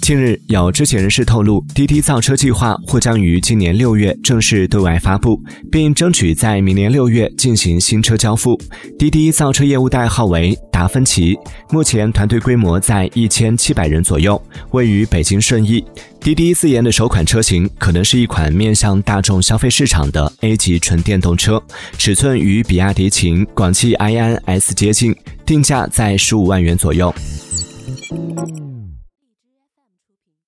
近日，有知情人士透露，滴滴造车计划或将于今年六月正式对外发布，并争取在明年六月进行新车交付。滴滴造车业务代号为达芬奇，目前团队规模在一千七百人左右，位于北京顺义。滴滴自研的首款车型可能是一款面向大众消费市场的 A 级纯电动车，尺寸与比亚迪秦、广汽埃安 S 接近，定价在十五万元左右。